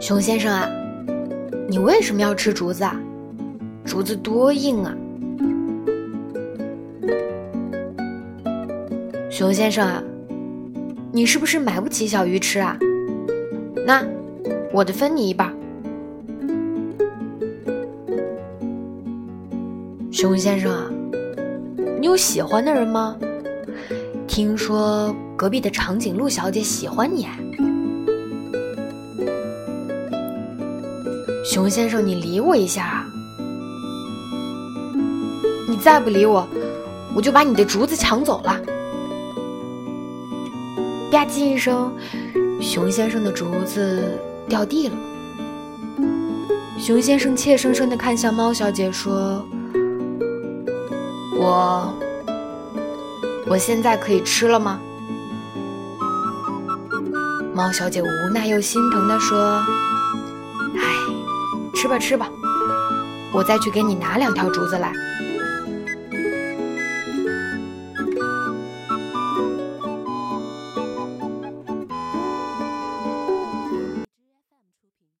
熊先生啊，你为什么要吃竹子啊？竹子多硬啊！熊先生啊，你是不是买不起小鱼吃啊？那我的分你一半。熊先生啊，你有喜欢的人吗？听说隔壁的长颈鹿小姐喜欢你。熊先生，你理我一下啊！你再不理我，我就把你的竹子抢走了。吧唧一声，熊先生的竹子掉地了。熊先生怯生生的看向猫小姐，说。我，我现在可以吃了吗？猫小姐无奈又心疼地说：“，吃吧吃吧，我再去给你拿两条竹子来。”